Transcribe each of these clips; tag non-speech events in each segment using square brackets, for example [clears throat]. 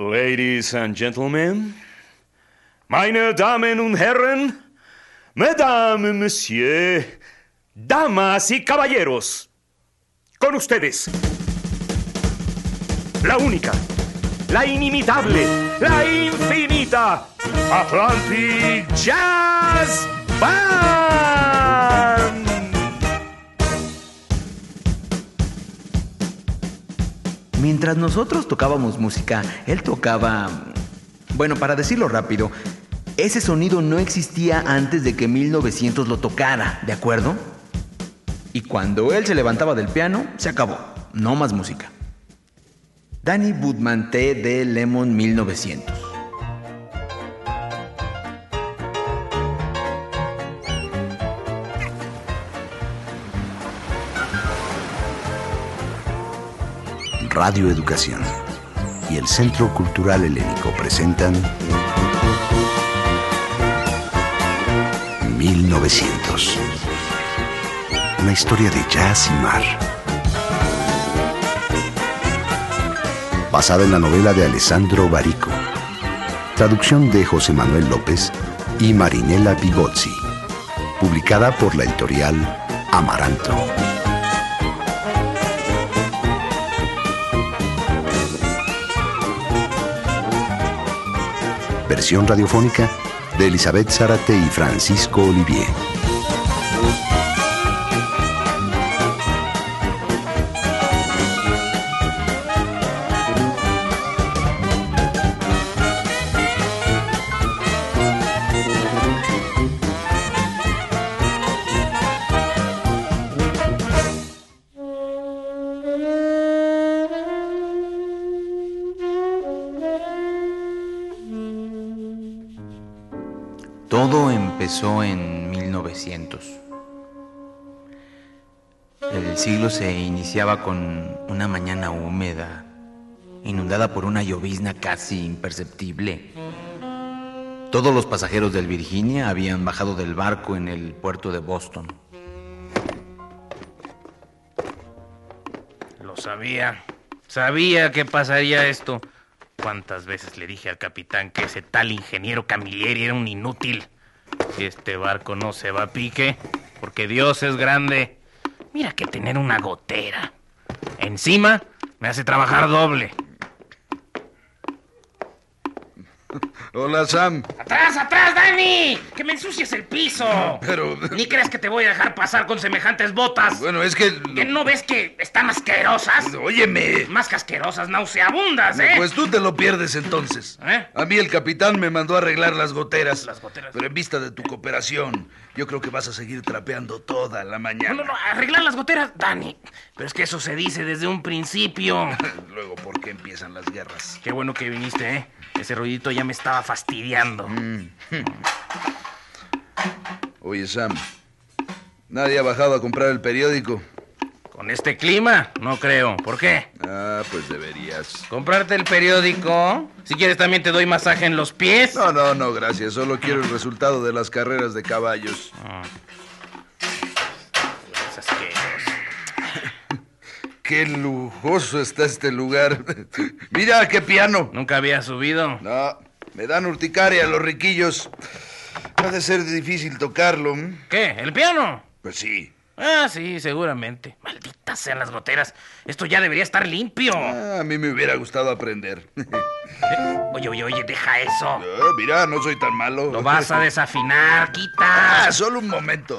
Ladies and gentlemen, meine Damen und Herren, Mesdames, Monsieur, Damas y Caballeros, con ustedes, la única, la inimitable, la infinita Atlantic Jazz Band. Mientras nosotros tocábamos música, él tocaba... Bueno, para decirlo rápido, ese sonido no existía antes de que 1900 lo tocara, ¿de acuerdo? Y cuando él se levantaba del piano, se acabó. No más música. Danny Woodman T. de Lemon 1900. Radio Educación y el Centro Cultural Helénico presentan 1900. Una historia de jazz y mar. Basada en la novela de Alessandro Barico. Traducción de José Manuel López y Marinela Pigozzi. Publicada por la editorial Amaranto. Versión radiofónica de Elizabeth Zárate y Francisco Olivier. Todo empezó en 1900. El siglo se iniciaba con una mañana húmeda, inundada por una llovizna casi imperceptible. Todos los pasajeros del Virginia habían bajado del barco en el puerto de Boston. Lo sabía. Sabía que pasaría esto. ¿Cuántas veces le dije al capitán que ese tal ingeniero Camilleri era un inútil? Si este barco no se va a pique, porque Dios es grande. Mira que tener una gotera. Encima me hace trabajar doble. Hola, Sam. ¡Atrás, atrás, Dani! ¡Que me ensucies el piso! Pero... Ni crees que te voy a dejar pasar con semejantes botas. Bueno, es que... ¿Que no ves que están asquerosas? Óyeme. Más que asquerosas, nauseabundas, ¿eh? Pues tú te lo pierdes entonces. ¿Eh? A mí el capitán me mandó a arreglar las goteras. Las goteras. Pero en vista de tu cooperación, yo creo que vas a seguir trapeando toda la mañana. No, no, no, arreglar las goteras, Dani. Pero es que eso se dice desde un principio. [laughs] Luego, ¿por qué empiezan las guerras? Qué bueno que viniste, ¿eh? Ese ruidito ya me estaba fastidiando. Oye, Sam. ¿Nadie ha bajado a comprar el periódico? Con este clima, no creo. ¿Por qué? Ah, pues deberías. ¿Comprarte el periódico? Si quieres también te doy masaje en los pies. No, no, no, gracias. Solo quiero el resultado de las carreras de caballos. Asqueroso. [laughs] Qué lujoso está este lugar. [laughs] Mira qué piano. ¿Nunca había subido? No, me dan urticaria los riquillos. Ha de ser difícil tocarlo. ¿Qué? ¿El piano? Pues sí. Ah, sí, seguramente. Malditas sean las goteras. Esto ya debería estar limpio. Ah, a mí me hubiera gustado aprender. [laughs] Oye, oye, oye, deja eso. Ah, mira, no soy tan malo. Lo vas a [laughs] desafinar, quita. Ah, solo un momento.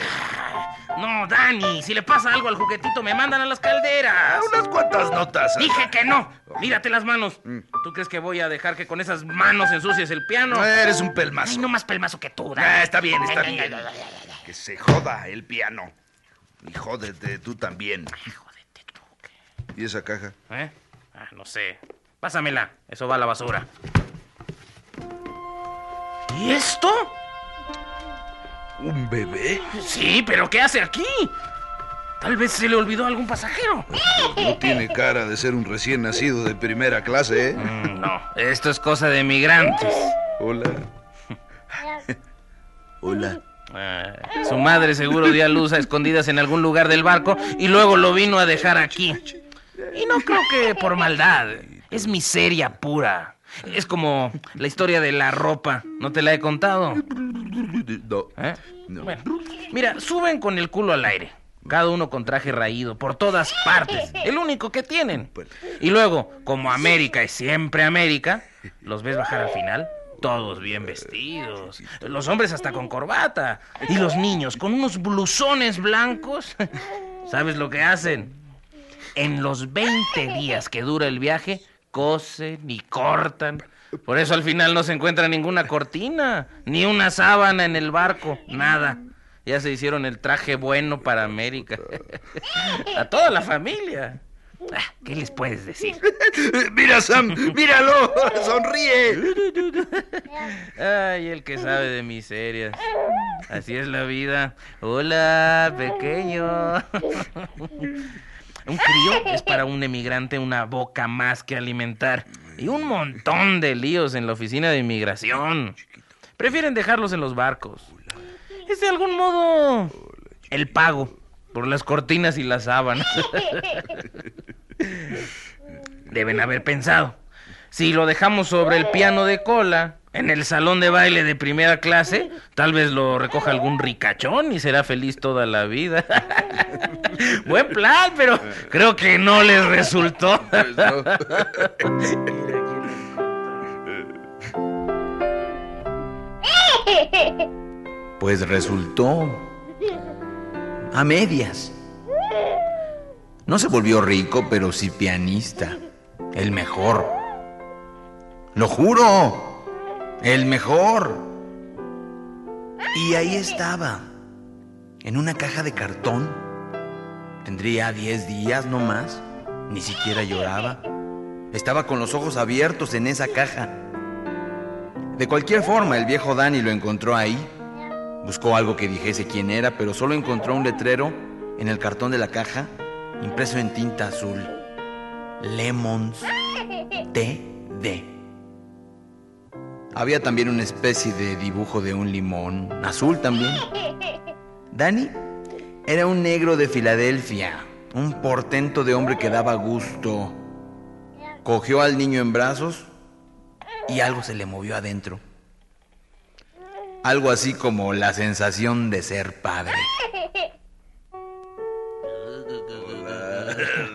No, Dani, si le pasa algo al juguetito me mandan a las calderas. Ah, unas cuantas notas. Dije que no. Mírate las manos. ¿Tú crees que voy a dejar que con esas manos ensucies el piano? No, eres un Ay, pelmazo. no más pelmazo que tú, Dani. Ah, está bien, está Ay, ay, bien. ay, ay, ay, ay. Que se joda el piano. Y jódete tú también. Ay, jódete tú. ¿qué? ¿Y esa caja? ¿Eh? Ah, no sé. Pásamela. Eso va a la basura. ¿Y esto? ¿Un bebé? Sí, pero ¿qué hace aquí? Tal vez se le olvidó a algún pasajero. No tiene cara de ser un recién nacido de primera clase, ¿eh? Mm, no, esto es cosa de migrantes. Hola. [laughs] Hola. Ah, su madre seguro dio a luz a escondidas en algún lugar del barco y luego lo vino a dejar aquí. Y no creo que por maldad. Es miseria pura. Es como la historia de la ropa. ¿No te la he contado? No. ¿Eh? No. Bueno, mira, suben con el culo al aire. Cada uno con traje raído, por todas partes. El único que tienen. Y luego, como América es siempre América, los ves bajar al final. Todos bien vestidos. Los hombres hasta con corbata. Y los niños con unos blusones blancos. [laughs] ¿Sabes lo que hacen? En los 20 días que dura el viaje, cosen y cortan. Por eso al final no se encuentra ninguna cortina, ni una sábana en el barco, nada. Ya se hicieron el traje bueno para América. [laughs] A toda la familia. Ah, ¿Qué les puedes decir? [laughs] Mira, Sam, míralo, [laughs] sonríe. Ay, el que sabe de miserias. Así es la vida. Hola, pequeño. Un crío es para un emigrante una boca más que alimentar. Y un montón de líos en la oficina de inmigración. Prefieren dejarlos en los barcos. Es de algún modo el pago por las cortinas y las sábanas. [laughs] Deben haber pensado. Si lo dejamos sobre el piano de cola, en el salón de baile de primera clase, tal vez lo recoja algún ricachón y será feliz toda la vida. [laughs] Buen plan, pero creo que no les resultó. [laughs] Pues resultó a medias. No se volvió rico, pero sí pianista. El mejor. Lo juro. El mejor. Y ahí estaba. En una caja de cartón. Tendría 10 días no más. Ni siquiera lloraba. Estaba con los ojos abiertos en esa caja. De cualquier forma, el viejo Danny lo encontró ahí. Buscó algo que dijese quién era, pero solo encontró un letrero en el cartón de la caja, impreso en tinta azul. Lemons TD. Había también una especie de dibujo de un limón, azul también. Danny era un negro de Filadelfia, un portento de hombre que daba gusto. Cogió al niño en brazos y algo se le movió adentro. Algo así como la sensación de ser padre.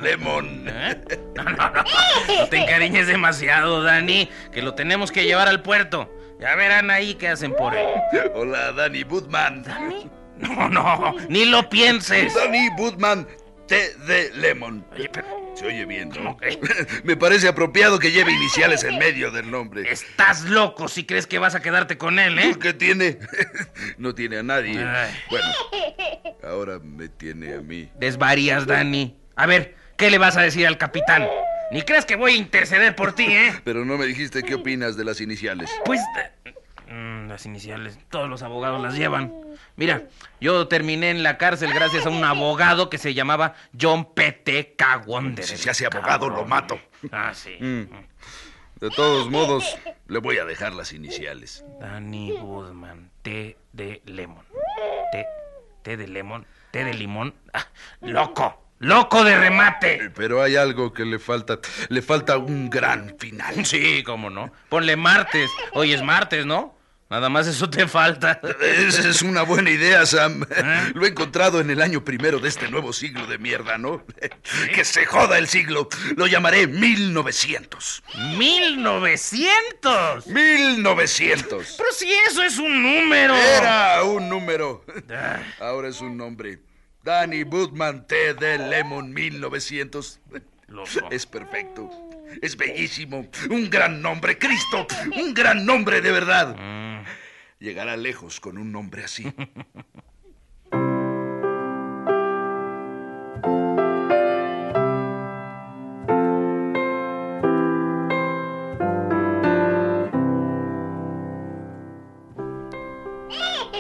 Lemon. ¿Eh? No, no, no. No te encariñes demasiado, Dani, que lo tenemos que llevar al puerto. Ya verán ahí qué hacen por él. Hola, Danny Budman. No, no, ni lo pienses. Danny Budman, té de lemon. Oye, pero Se oye bien, ¿no? ¿Cómo que? [laughs] Me parece apropiado que lleve iniciales en medio del nombre. estás loco si crees que vas a quedarte con él, ¿eh? ¿Qué tiene? [laughs] No tiene a nadie. Ay. Bueno, ahora me tiene a mí. Desvarías, Dani. A ver, ¿qué le vas a decir al capitán? Ni crees que voy a interceder por ti, ¿eh? Pero no me dijiste qué opinas de las iniciales. Pues... eh, mm, las iniciales, todos los abogados las llevan. Mira, yo terminé en la cárcel gracias a un abogado que se llamaba John P.T. Wanderer. Si se hace abogado, lo mato. Ah, sí. Mm. De todos modos, le voy a dejar las iniciales. Danny Woodman, té de lemon. Té, té de lemon, té de limón. Ah, ¡Loco! ¡Loco de remate! Pero hay algo que le falta. Le falta un gran final. Sí, cómo no. Ponle martes. Hoy es martes, ¿no? Nada más eso te falta. Esa es una buena idea, Sam. ¿Eh? Lo he encontrado en el año primero de este nuevo siglo de mierda, ¿no? Que se joda el siglo. Lo llamaré 1900. ¡1900! 1900. Pero si eso es un número. Era un número. Ah. Ahora es un nombre. Danny Budman T. de Lemon 1900. Loco. Es perfecto. Es bellísimo. Un gran nombre, Cristo. Un gran nombre de verdad. Mm. Llegará lejos con un nombre así. [laughs]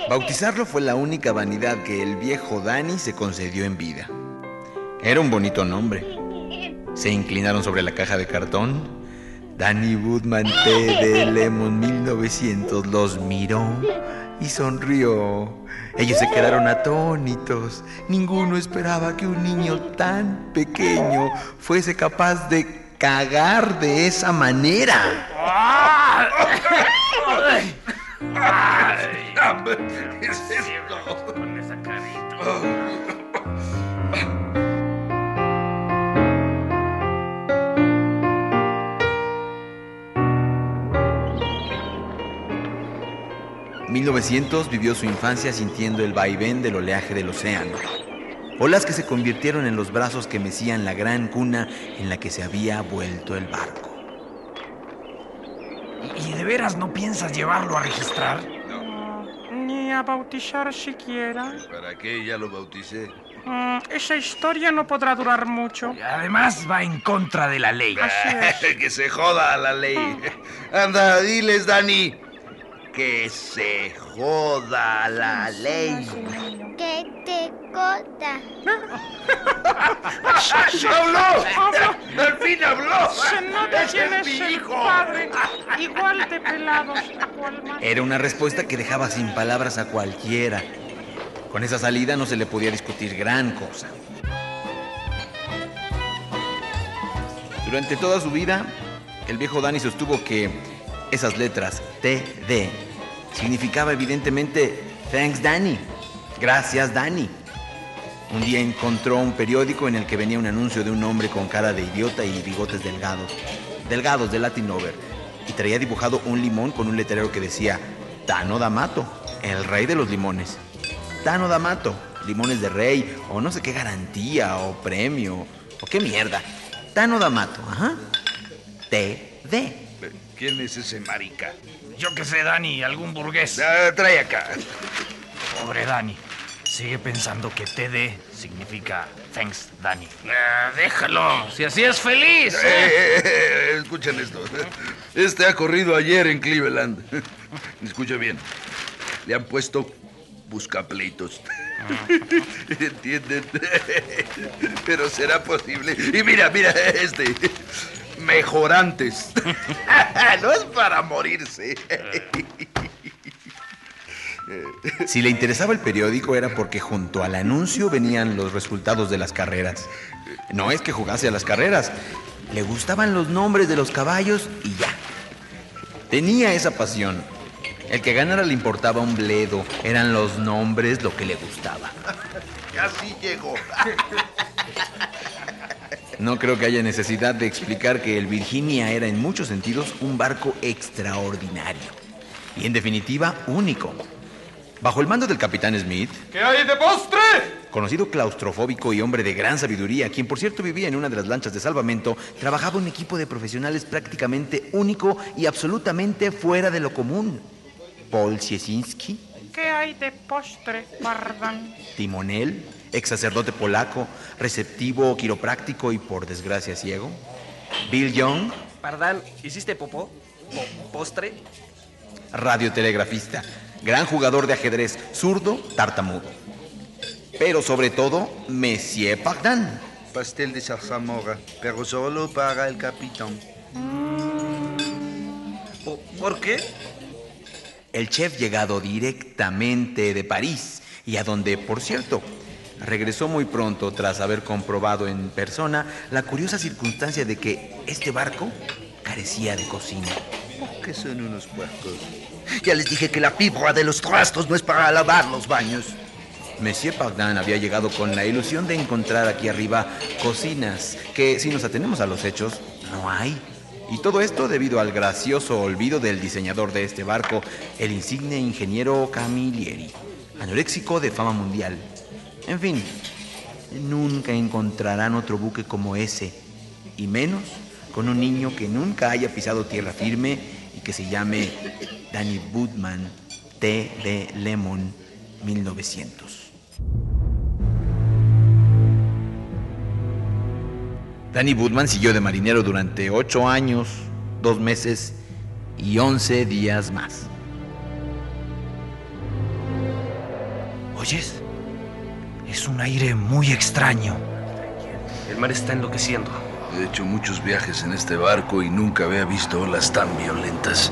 Bautizarlo fue la única vanidad que el viejo Danny se concedió en vida. Era un bonito nombre. Se inclinaron sobre la caja de cartón. Danny Woodman T. de Lemon 1900 los miró y sonrió. Ellos se quedaron atónitos. Ninguno esperaba que un niño tan pequeño fuese capaz de cagar de esa manera. ¿Qué es esto? Con esa carita. 1900 vivió su infancia sintiendo el vaivén del oleaje del océano. Olas que se convirtieron en los brazos que mecían la gran cuna en la que se había vuelto el barco. ¿Y de veras no piensas llevarlo a registrar? Ni a bautizar siquiera. ¿Para qué? Ya lo bauticé. Mm, esa historia no podrá durar mucho. Y Además va en contra de la ley. Así es. [laughs] que se joda la ley. Anda, diles, Dani. Que se joda la ley. que te corta. [laughs] ¡Habló! ¡Al fin habló! Se nota ¡Ese es es mi hijo! padre. Igual de pelados cual más. Era una respuesta que dejaba sin palabras a cualquiera. Con esa salida no se le podía discutir gran cosa. Durante toda su vida, el viejo Dani sostuvo que esas letras TD significaba evidentemente Thanks Danny, gracias Danny. Un día encontró un periódico en el que venía un anuncio de un hombre con cara de idiota y bigotes delgados, delgados de Latin Over, y traía dibujado un limón con un letrero que decía Tano D'Amato, el rey de los limones. Tano D'Amato, limones de rey, o no sé qué garantía, o premio, o qué mierda. Tano D'Amato, ajá. TD. ¿Quién es ese marica? Yo qué sé, Dani, algún burgués. Ah, trae acá. Pobre Dani. Sigue pensando que TD significa thanks, Dani. Ah, déjalo, si así es feliz. Eh, eh, eh, escuchen esto. Este ha corrido ayer en Cleveland. Escucha bien. Le han puesto buscapleitos. ¿Entienden? Pero será posible. Y mira, mira, este. Mejorantes. [laughs] No es para morirse. [laughs] Si le interesaba el periódico era porque junto al anuncio venían los resultados de las carreras. No es que jugase a las carreras, le gustaban los nombres de los caballos y ya. Tenía esa pasión. El que ganara le importaba un bledo, eran los nombres lo que le gustaba. [laughs] Casi llegó. No creo que haya necesidad de explicar que el Virginia era en muchos sentidos un barco extraordinario y en definitiva único. Bajo el mando del capitán Smith, ¿Qué hay de postre? conocido claustrofóbico y hombre de gran sabiduría, quien por cierto vivía en una de las lanchas de salvamento, trabajaba un equipo de profesionales prácticamente único y absolutamente fuera de lo común. Paul Siesinski, ¿Qué hay de postre, Bardan? timonel, ex sacerdote polaco, receptivo, quiropráctico y por desgracia ciego. Bill Young, Pardán, ¿hiciste popó? Po- ¿Postre? radiotelegrafista, gran jugador de ajedrez, zurdo, tartamudo. Pero sobre todo, Monsieur Pardin. Pastel de zarzamora, pero solo para el capitán. Po- ¿Por qué? El chef llegado directamente de París y a donde, por cierto, regresó muy pronto tras haber comprobado en persona la curiosa circunstancia de que este barco carecía de cocina. ¿Qué son unos puercos? Ya les dije que la fibra de los trastos no es para lavar los baños. Monsieur Pardin había llegado con la ilusión de encontrar aquí arriba cocinas que, si nos atenemos a los hechos, no hay. Y todo esto debido al gracioso olvido del diseñador de este barco, el insigne ingeniero Camilleri, anoréxico de fama mundial. En fin, nunca encontrarán otro buque como ese, y menos con un niño que nunca haya pisado tierra firme y que se llame Danny Woodman T. de Lemon 1900. Danny Woodman siguió de marinero durante ocho años, dos meses y once días más. ¿Oyes? Es un aire muy extraño. El mar está enloqueciendo. He hecho muchos viajes en este barco y nunca había visto olas tan violentas.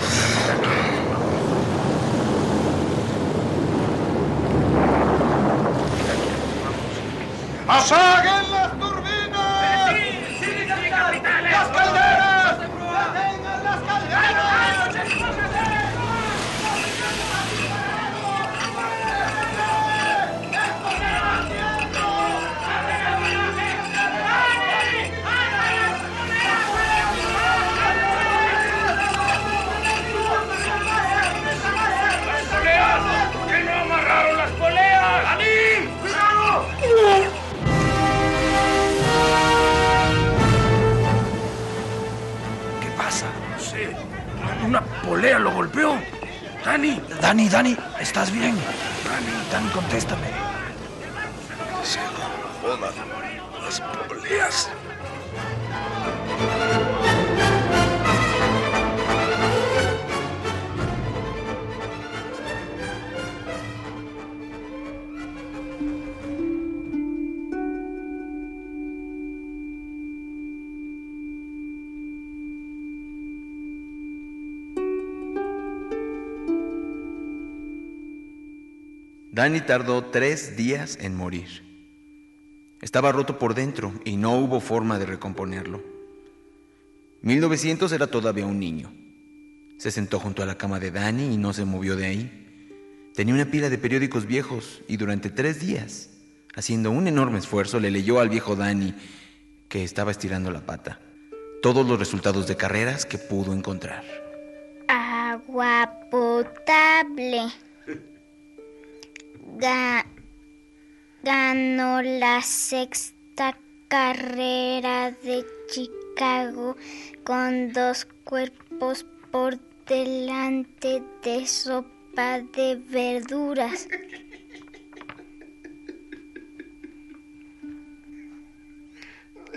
Una polea lo golpeó. Dani. Dani, Dani, ¿estás bien? Dani, Dani, contéstame. Se jodan las poleas. Danny tardó tres días en morir. Estaba roto por dentro y no hubo forma de recomponerlo. 1900 era todavía un niño. Se sentó junto a la cama de Danny y no se movió de ahí. Tenía una pila de periódicos viejos y durante tres días, haciendo un enorme esfuerzo, le leyó al viejo Danny, que estaba estirando la pata, todos los resultados de carreras que pudo encontrar. Agua potable. Ga- ganó la sexta carrera de Chicago con dos cuerpos por delante de sopa de verduras.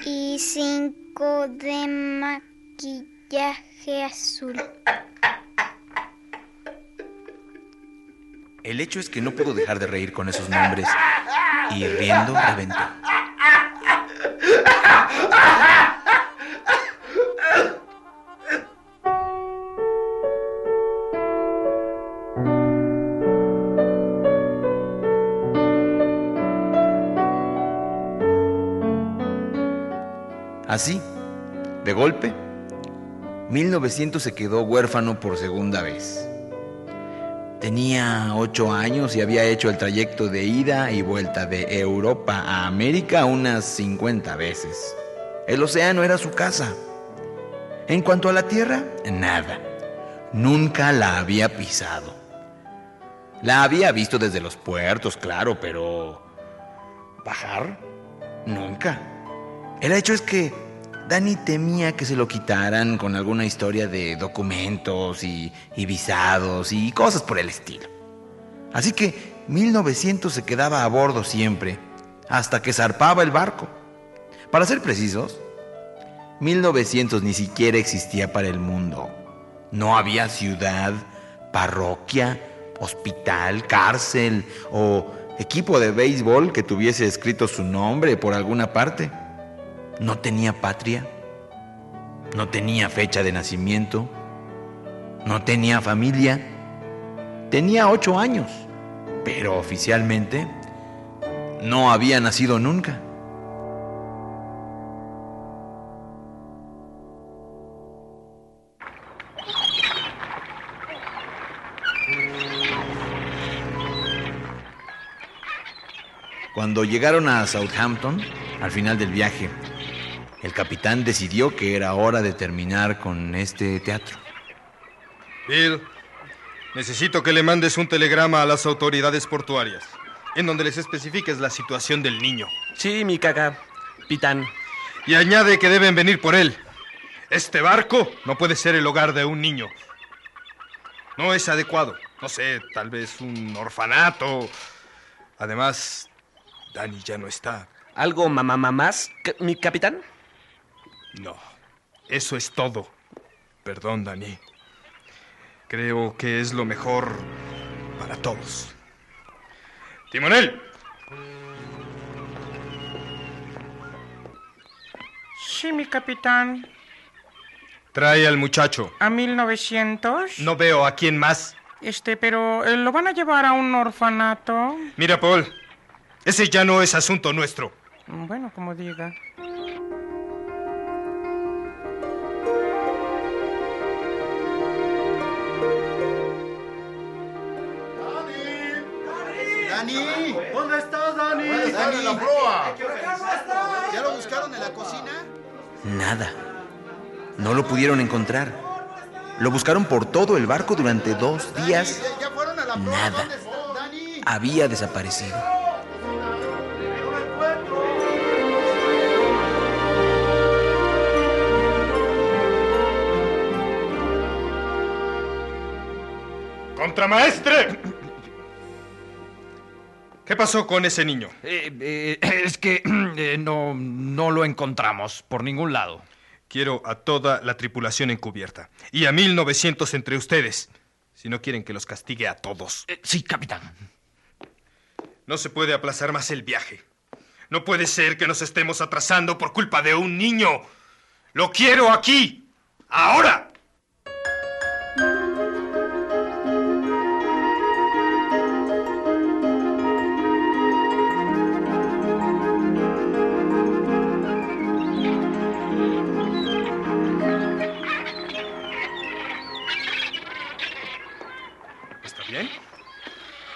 Y cinco de maquillaje azul. El hecho es que no pudo dejar de reír con esos nombres y riendo reventó. Así, de golpe, 1900 se quedó huérfano por segunda vez. Tenía ocho años y había hecho el trayecto de ida y vuelta de Europa a América unas 50 veces. El océano era su casa. En cuanto a la tierra, nada. Nunca la había pisado. La había visto desde los puertos, claro, pero... ¿Bajar? Nunca. El hecho es que Dani temía que se lo quitaran con alguna historia de documentos y, y visados y cosas por el estilo. Así que 1900 se quedaba a bordo siempre, hasta que zarpaba el barco. Para ser precisos, 1900 ni siquiera existía para el mundo. No había ciudad, parroquia, hospital, cárcel o equipo de béisbol que tuviese escrito su nombre por alguna parte. No tenía patria, no tenía fecha de nacimiento, no tenía familia. Tenía ocho años, pero oficialmente no había nacido nunca. Cuando llegaron a Southampton, al final del viaje, el capitán decidió que era hora de terminar con este teatro. Bill, necesito que le mandes un telegrama a las autoridades portuarias, en donde les especifiques la situación del niño. Sí, mi caca, pitán. Y añade que deben venir por él. Este barco no puede ser el hogar de un niño. No es adecuado. No sé, tal vez un orfanato. Además, Dani ya no está. ¿Algo mamá más, mi capitán? No, eso es todo. Perdón, Dani. Creo que es lo mejor para todos. Timonel, Sí, mi capitán. trae al muchacho. ¿A 1900? No veo a quién más. Este, pero eh, ¿lo van a llevar a un orfanato? Mira, Paul, ese ya no es asunto nuestro. Bueno, como diga. ¡Dani! ¿Dónde estás, Dani? ¡Dani! la proa! ¿Ya lo buscaron en la cocina? Nada. No lo pudieron encontrar. Lo buscaron por todo el barco durante dos días. ¿Ya fueron a la proa? Nada. ¿Dónde. Había desaparecido. ¡Contramaestre! ¿Qué pasó con ese niño? Eh, eh, es que [clears throat] eh, no, no lo encontramos por ningún lado. Quiero a toda la tripulación encubierta. Y a 1900 entre ustedes. Si no quieren que los castigue a todos. Sí, capitán. No se puede aplazar más el viaje. No puede ser que nos estemos atrasando por culpa de un niño. Lo quiero aquí. Ahora.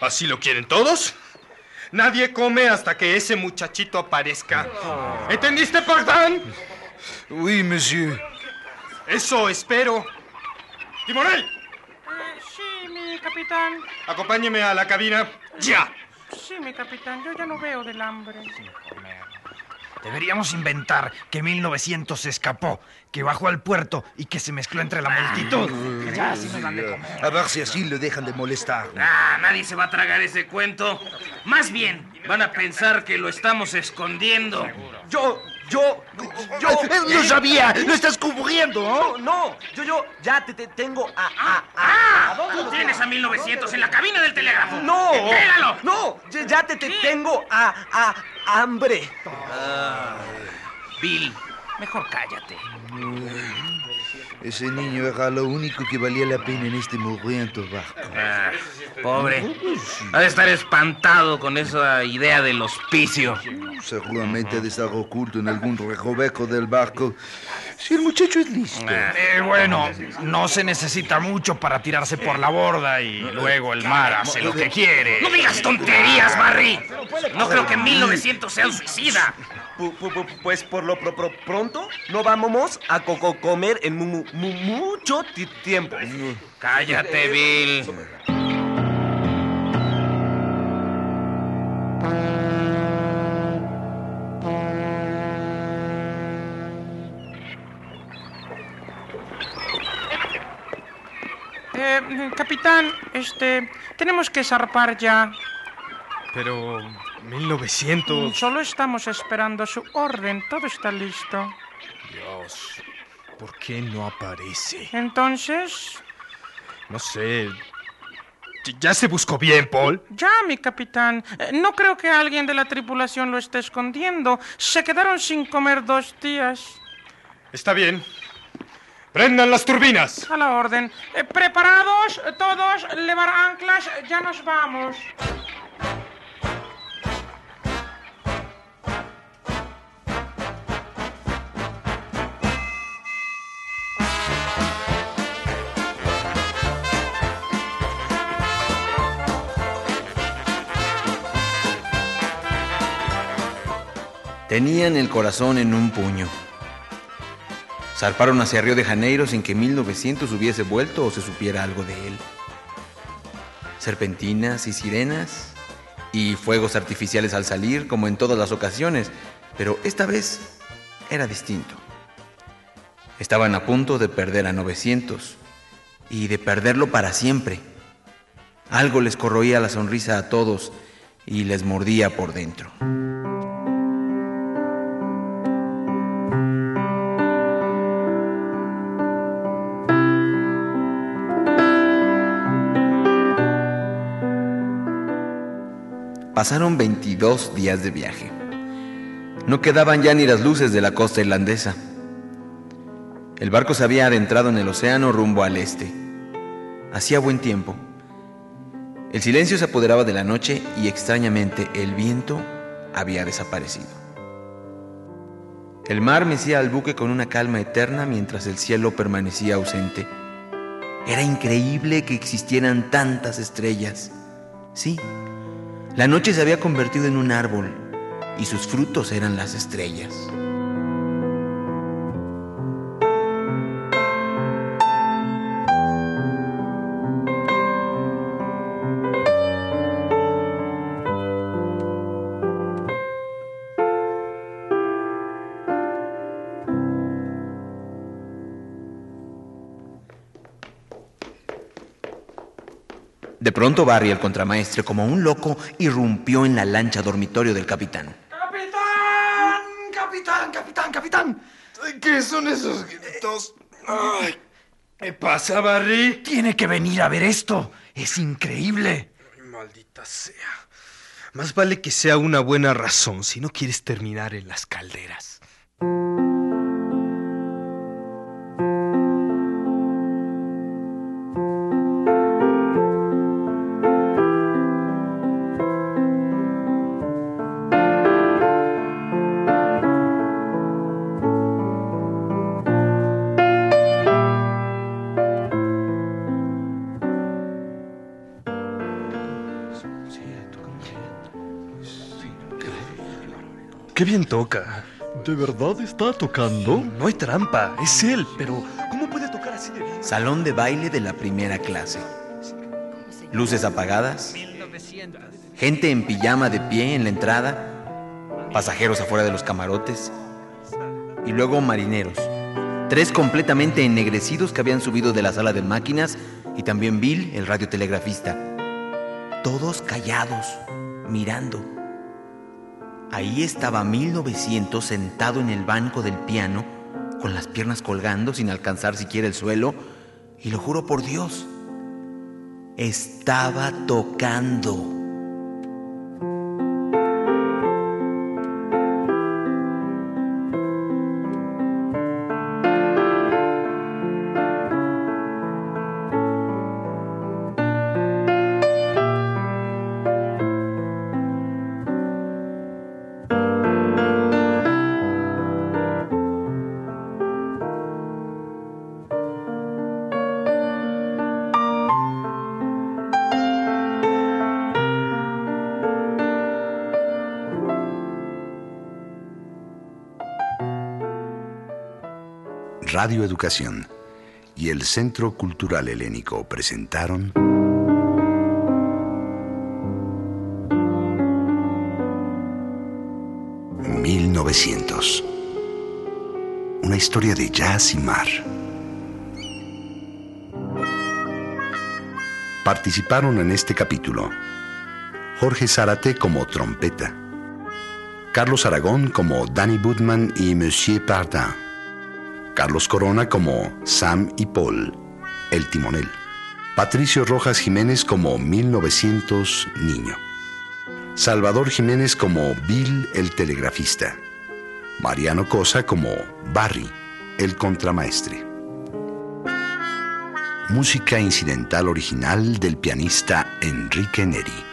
¿Así lo quieren todos? Nadie come hasta que ese muchachito aparezca. ¿Entendiste, Pardán? Oui, monsieur. Eso espero. Timonel, Eh, sí, mi capitán. acompáñeme a la cabina. ¡Ya! Sí, mi capitán. Yo ya no veo del hambre. Deberíamos inventar que 1900 se escapó, que bajó al puerto y que se mezcló entre la multitud. Ya, así nos dan de comer. A ver si así le dejan de molestar. Ah, nadie se va a tragar ese cuento. Más bien, van a pensar que lo estamos escondiendo. Yo, yo, yo. ¡Lo sabía! ¡Lo estás cubriendo! No, no, yo, yo, ya te, te tengo a. a, a, ¡Ah! ¿a dónde Tú lo tienes a 1900 en la cabina del telégrafo. No, ¡Pégalo! no, ya, ya te, te tengo a, a hambre. Bill, mejor cállate. Ese niño era lo único que valía la pena en este mugriento barco. Ah, pobre. Ha de estar espantado con esa idea del hospicio. Seguramente ha de estar oculto en algún recoveco del barco. Si el muchacho es listo. Eh, bueno, no se necesita mucho para tirarse por la borda y luego el mar hace lo que quiere. No digas tonterías, Barry. No creo que 1900 sea un suicida. Pu- pu- pu- Pues por lo pro- pro- pronto no vamos a co- co- comer en mu- mu- mu- mucho ti- tiempo. Cállate, Bill. Capitán, este. Tenemos que zarpar ya. Pero 1900... Solo estamos esperando su orden. Todo está listo. Dios, ¿por qué no aparece? Entonces. No sé. Ya se buscó bien, Paul. Ya, mi capitán. Eh, No creo que alguien de la tripulación lo esté escondiendo. Se quedaron sin comer dos días. Está bien. Prendan las turbinas. A la orden. Eh, ¿Preparados? Todos, levar anclas. Ya nos vamos. Tenían el corazón en un puño. Zarparon hacia Río de Janeiro sin que 1900 hubiese vuelto o se supiera algo de él. Serpentinas y sirenas y fuegos artificiales al salir, como en todas las ocasiones, pero esta vez era distinto. Estaban a punto de perder a 900 y de perderlo para siempre. Algo les corroía la sonrisa a todos y les mordía por dentro. Pasaron 22 días de viaje. No quedaban ya ni las luces de la costa irlandesa. El barco se había adentrado en el océano rumbo al este. Hacía buen tiempo. El silencio se apoderaba de la noche y extrañamente el viento había desaparecido. El mar mecía al buque con una calma eterna mientras el cielo permanecía ausente. Era increíble que existieran tantas estrellas. Sí, La noche se había convertido en un árbol y sus frutos eran las estrellas. De pronto Barry, el contramaestre, como un loco, irrumpió en la lancha dormitorio del capitán. ¡Capitán! ¡Capitán, capitán, capitán! ¿Qué son esos gritos? Ay, ¿Qué pasa, Barry? Tiene que venir a ver esto. Es increíble. Ay, maldita sea. Más vale que sea una buena razón si no quieres terminar en las calderas. Qué bien toca. ¿De verdad está tocando? No hay trampa, es él, pero ¿cómo puede tocar así de bien? Salón de baile de la primera clase. Luces apagadas. Gente en pijama de pie en la entrada. Pasajeros afuera de los camarotes. Y luego marineros. Tres completamente ennegrecidos que habían subido de la sala de máquinas. Y también Bill, el radiotelegrafista. Todos callados, mirando. Ahí estaba 1900 sentado en el banco del piano, con las piernas colgando sin alcanzar siquiera el suelo, y lo juro por Dios, estaba tocando. Radio Educación y el Centro Cultural Helénico presentaron 1900. Una historia de jazz y mar. Participaron en este capítulo Jorge Zárate como trompeta, Carlos Aragón como Danny Budman y Monsieur Pardin, Carlos Corona como Sam y Paul, el timonel, Patricio Rojas Jiménez como 1900 Niño, Salvador Jiménez como Bill el telegrafista, Mariano Cosa como Barry, el contramaestre. Música incidental original del pianista Enrique Neri.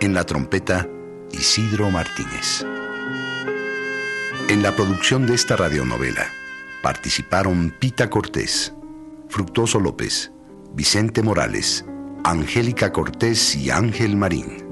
En la trompeta, Isidro Martínez. En la producción de esta radionovela participaron Pita Cortés, Fructuoso López, Vicente Morales, Angélica Cortés y Ángel Marín.